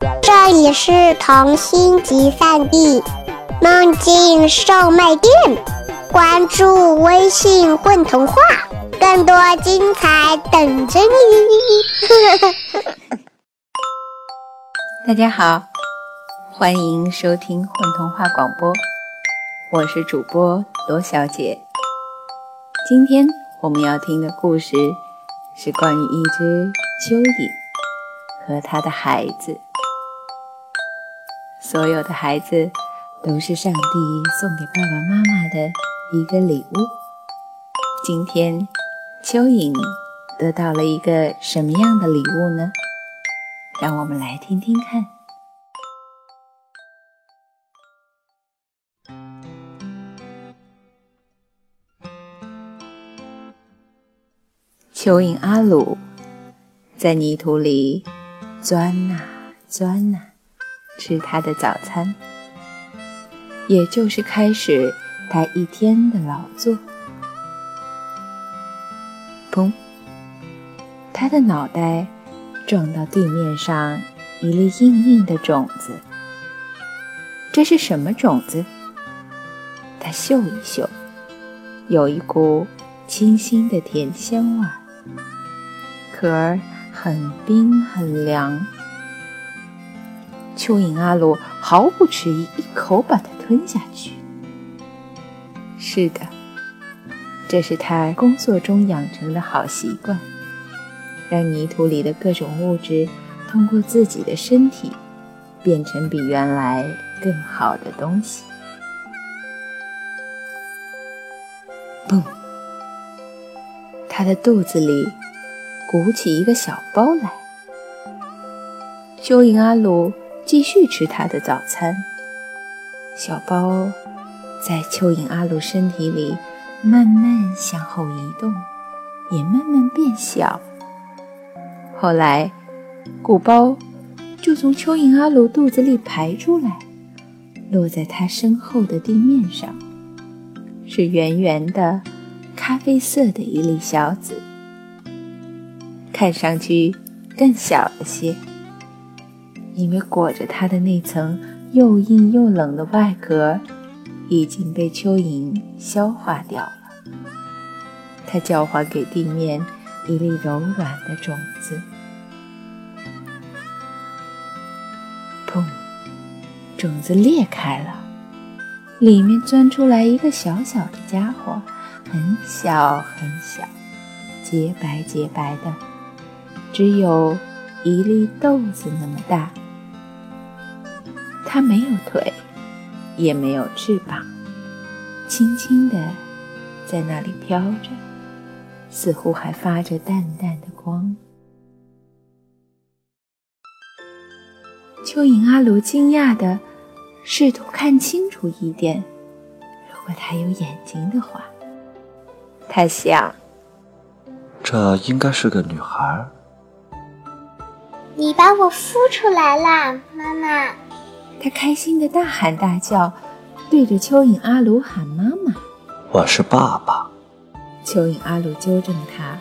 这里是童心集散地，梦境售卖店。关注微信“混童话”，更多精彩等着你。大家好，欢迎收听混童话广播，我是主播罗小姐。今天我们要听的故事是关于一只蚯蚓和他的孩子。所有的孩子都是上帝送给爸爸妈妈的一个礼物。今天，蚯蚓得到了一个什么样的礼物呢？让我们来听听看。蚯蚓阿鲁在泥土里钻呐钻呐。吃他的早餐，也就是开始他一天的劳作。砰！他的脑袋撞到地面上一粒硬硬的种子。这是什么种子？他嗅一嗅，有一股清新的甜香味儿，壳儿很冰很凉。蚯蚓阿鲁毫不迟疑，一口把它吞下去。是的，这是他工作中养成的好习惯，让泥土里的各种物质通过自己的身体变成比原来更好的东西。嘣！他的肚子里鼓起一个小包来。蚯蚓阿鲁。继续吃他的早餐。小包在蚯蚓阿鲁身体里慢慢向后移动，也慢慢变小。后来，鼓包就从蚯蚓阿鲁肚子里排出来，落在他身后的地面上，是圆圆的、咖啡色的一粒小籽，看上去更小了些。因为裹着它的那层又硬又冷的外壳已经被蚯蚓消化掉了，它交还给地面一粒柔软的种子。砰！种子裂开了，里面钻出来一个小小的家伙，很小很小，洁白洁白的，只有一粒豆子那么大。它没有腿，也没有翅膀，轻轻地在那里飘着，似乎还发着淡淡的光。蚯蚓阿卢惊讶地试图看清楚一点，如果它有眼睛的话，他想，这应该是个女孩。你把我孵出来啦，妈妈！他开心的大喊大叫，对着蚯蚓阿鲁喊：“妈妈，我是爸爸。”蚯蚓阿鲁纠正他，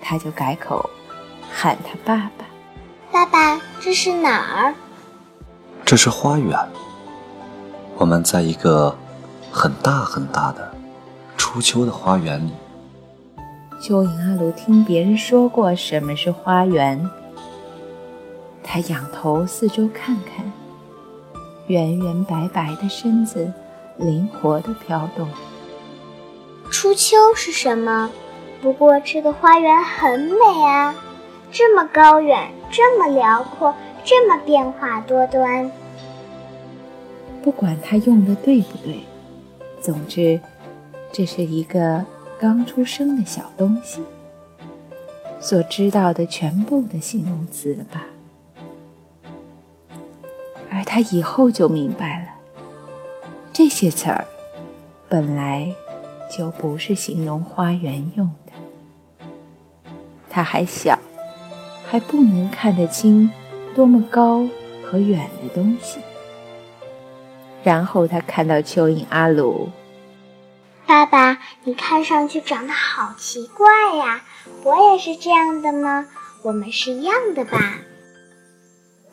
他就改口喊他爸爸。爸爸，这是哪儿？这是花园。我们在一个很大很大的初秋的花园里。蚯蚓阿鲁听别人说过什么是花园，他仰头四周看看。圆圆白白的身子，灵活地飘动。初秋是什么？不过这个花园很美啊，这么高远，这么辽阔，这么变化多端。不管他用的对不对，总之，这是一个刚出生的小东西所知道的全部的形容词了吧。他以后就明白了，这些词儿本来就不是形容花园用的。他还小，还不能看得清多么高和远的东西。然后他看到蚯蚓阿鲁，爸爸，你看上去长得好奇怪呀！我也是这样的吗？我们是一样的吧？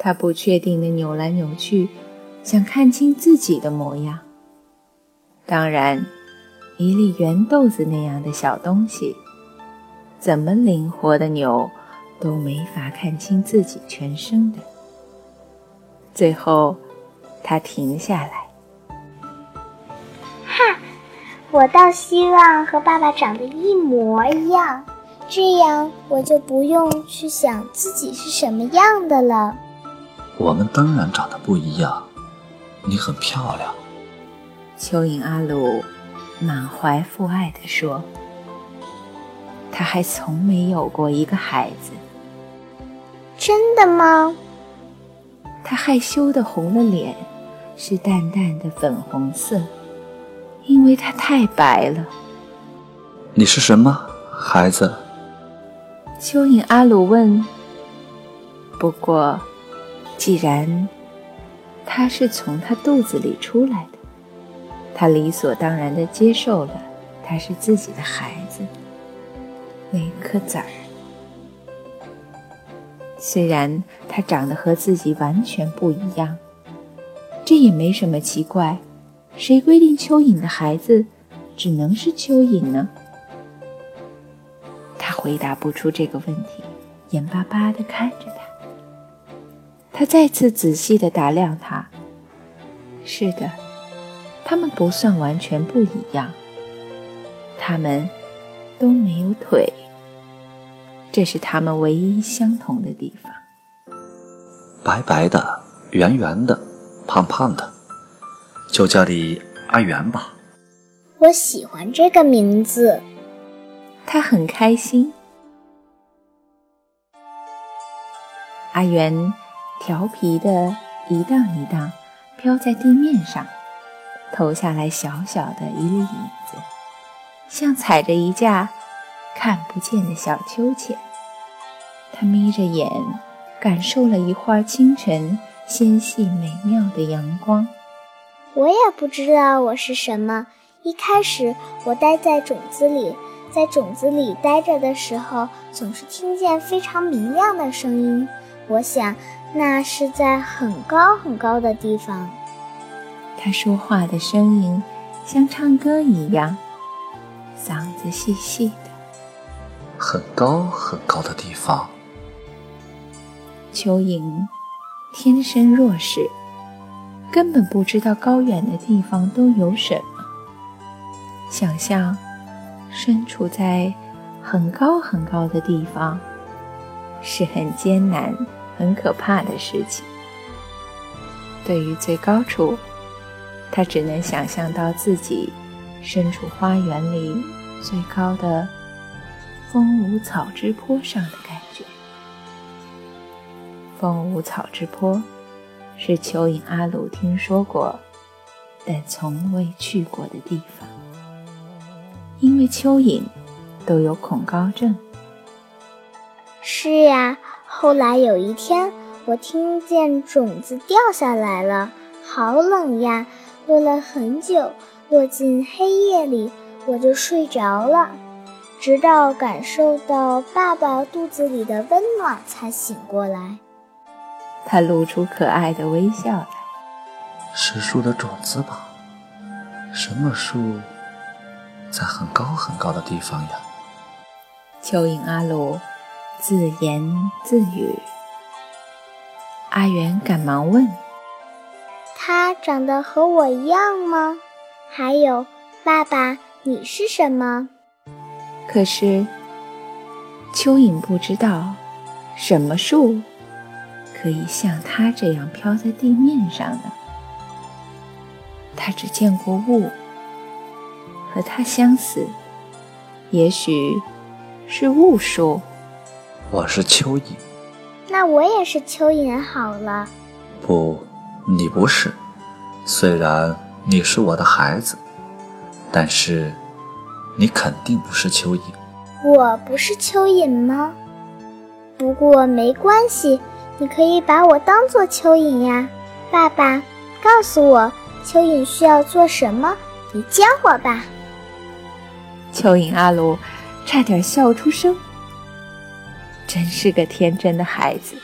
他不确定地扭来扭去，想看清自己的模样。当然，一粒圆豆子那样的小东西，怎么灵活的扭，都没法看清自己全身的。最后，他停下来。哈，我倒希望和爸爸长得一模一样，这样我就不用去想自己是什么样的了。我们当然长得不一样，你很漂亮。蚯蚓阿鲁满怀父爱地说：“他还从没有过一个孩子。”真的吗？他害羞的红了脸，是淡淡的粉红色，因为他太白了。你是什么孩子？蚯蚓阿鲁问。不过，既然他是从他肚子里出来的。他理所当然的接受了，他是自己的孩子，那颗籽儿。虽然他长得和自己完全不一样，这也没什么奇怪。谁规定蚯蚓的孩子只能是蚯蚓呢？他回答不出这个问题，眼巴巴地看着他。他再次仔细地打量他。是的。他们不算完全不一样，他们都没有腿，这是他们唯一相同的地方。白白的，圆圆的，胖胖的，就叫你阿圆吧。我喜欢这个名字。他很开心。阿圆调皮的一荡一荡，飘在地面上。投下来小小的一粒影子，像踩着一架看不见的小秋千。他眯着眼，感受了一会儿清晨纤细美妙的阳光。我也不知道我是什么。一开始，我待在种子里，在种子里待着的时候，总是听见非常明亮的声音。我想，那是在很高很高的地方。他说话的声音像唱歌一样，嗓子细细的。很高很高的地方。蚯蚓天生弱势，根本不知道高远的地方都有什么。想象身处在很高很高的地方，是很艰难、很可怕的事情。对于最高处。他只能想象到自己身处花园里最高的风舞草之坡上的感觉。风舞草之坡是蚯蚓阿鲁听说过，但从未去过的地方，因为蚯蚓都有恐高症。是呀，后来有一天，我听见种子掉下来了，好冷呀！落了很久，落进黑夜里，我就睡着了，直到感受到爸爸肚子里的温暖才醒过来。他露出可爱的微笑来。是树的种子吧？什么树在很高很高的地方呀？蚯蚓阿鲁自言自语。阿元赶忙问。他长得和我一样吗？还有，爸爸，你是什么？可是，蚯蚓不知道什么树可以像它这样飘在地面上呢。他只见过雾，和它相似，也许是雾树。我是蚯蚓，那我也是蚯蚓好了。不。你不是，虽然你是我的孩子，但是你肯定不是蚯蚓。我不是蚯蚓吗？不过没关系，你可以把我当做蚯蚓呀。爸爸，告诉我，蚯蚓需要做什么？你教我吧。蚯蚓阿鲁差点笑出声，真是个天真的孩子。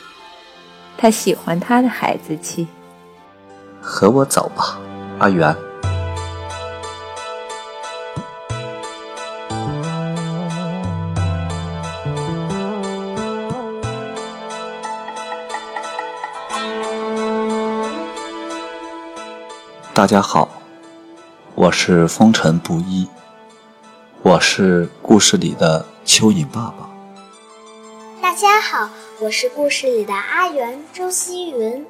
他喜欢他的孩子气。和我走吧，阿元。大家好，我是风尘不一，我是故事里的蚯蚓爸爸。大家好，我是故事里的阿元周希云。